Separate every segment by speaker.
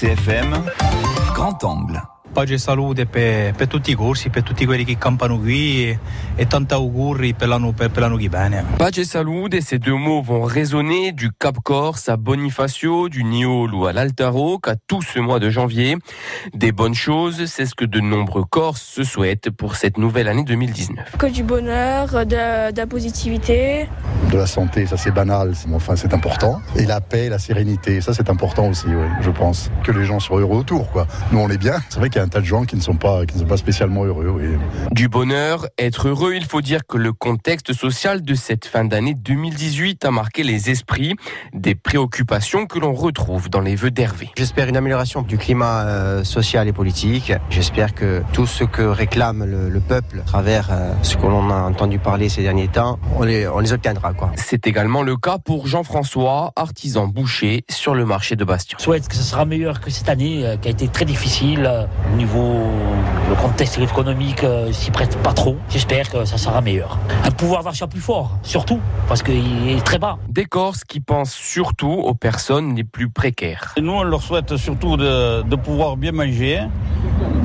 Speaker 1: RCFM, grand angle.
Speaker 2: Pace e salute per, per, tutti i corsi, per tutti quelli che campano qui e, e tanti auguri per l'anno, per, per l'anno qui viene.
Speaker 3: Pace e salute, ces deux mots vont résonner du Cap Corse à Bonifacio, du Niol ou à l'Altaro qu'à tout ce mois de janvier. Des bonnes choses, c'est ce que de nombreux Corses se souhaitent pour cette nouvelle année 2019.
Speaker 4: Que du bonheur, de, de la positivité.
Speaker 5: De la santé, ça c'est banal, mais enfin c'est important. Et la paix, la sérénité, ça c'est important aussi, oui, je pense. Que les gens soient heureux autour, quoi. Nous on est bien. C'est vrai qu'il y a un tas de gens qui ne sont pas, qui ne sont pas spécialement heureux. Oui.
Speaker 3: Du bonheur, être heureux, il faut dire que le contexte social de cette fin d'année 2018 a marqué les esprits, des préoccupations que l'on retrouve dans les vœux d'Hervé.
Speaker 6: J'espère une amélioration du climat euh, social et politique. J'espère que tout ce que réclame le, le peuple à travers euh, ce que l'on a entendu parler ces derniers temps, on les, on les obtiendra. Quoi.
Speaker 3: C'est également le cas pour Jean-François, artisan boucher sur le marché de Bastion.
Speaker 7: Je souhaite que ce sera meilleur que cette année euh, qui a été très difficile au niveau le contexte économique euh, s'y prête pas trop. J'espère que ça sera meilleur. Un pouvoir d'achat plus fort, surtout parce qu'il est très bas.
Speaker 3: Des Corses qui pensent surtout aux personnes les plus précaires.
Speaker 8: Et nous, on leur souhaite surtout de, de pouvoir bien manger,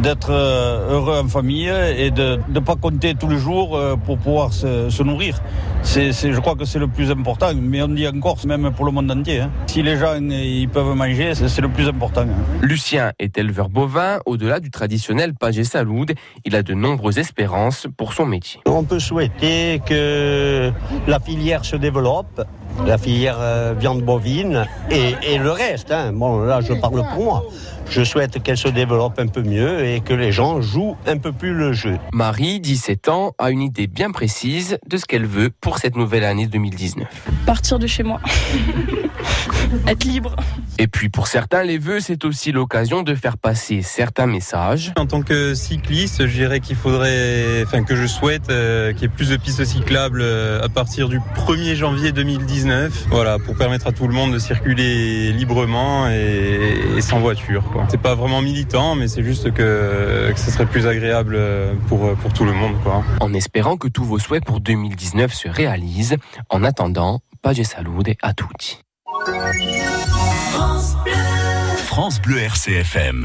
Speaker 8: d'être heureux en famille et de ne pas compter tous les jours pour pouvoir se, se nourrir. C'est, je crois que c'est le plus important, mais on dit en Corse, même pour le monde entier. Hein. Si les gens ils peuvent manger, c'est, le plus important. Hein.
Speaker 3: Lucien est éleveur bovin. Au-delà du traditionnel page et saloud, il a de nombreuses espérances pour son métier.
Speaker 9: On peut souhaiter que la filière se développe, la filière euh, viande bovine et, et le reste. Hein. Bon, là, je parle pour moi. Je souhaite qu'elle se développe un peu mieux et que les gens jouent un peu plus le jeu.
Speaker 3: Marie, 17 ans, a une idée bien précise de ce qu'elle veut pour cette nouvelle année 2019.
Speaker 4: Partir de chez moi. Être libre.
Speaker 3: Et puis pour certains, les vœux, c'est aussi l'occasion de faire passer certains messages.
Speaker 10: En tant que cycliste, je dirais qu'il faudrait, enfin que je souhaite euh, qu'il y ait plus de pistes cyclables euh, à partir du 1er janvier 2019. Voilà, pour permettre à tout le monde de circuler librement et, et sans voiture. C'est pas vraiment militant, mais c'est juste que, que ce serait plus agréable pour, pour tout le monde. Quoi.
Speaker 3: En espérant que tous vos souhaits pour 2019 se réalisent. En attendant, Page Salude à tutti.
Speaker 1: France Bleu, France Bleu RCFM.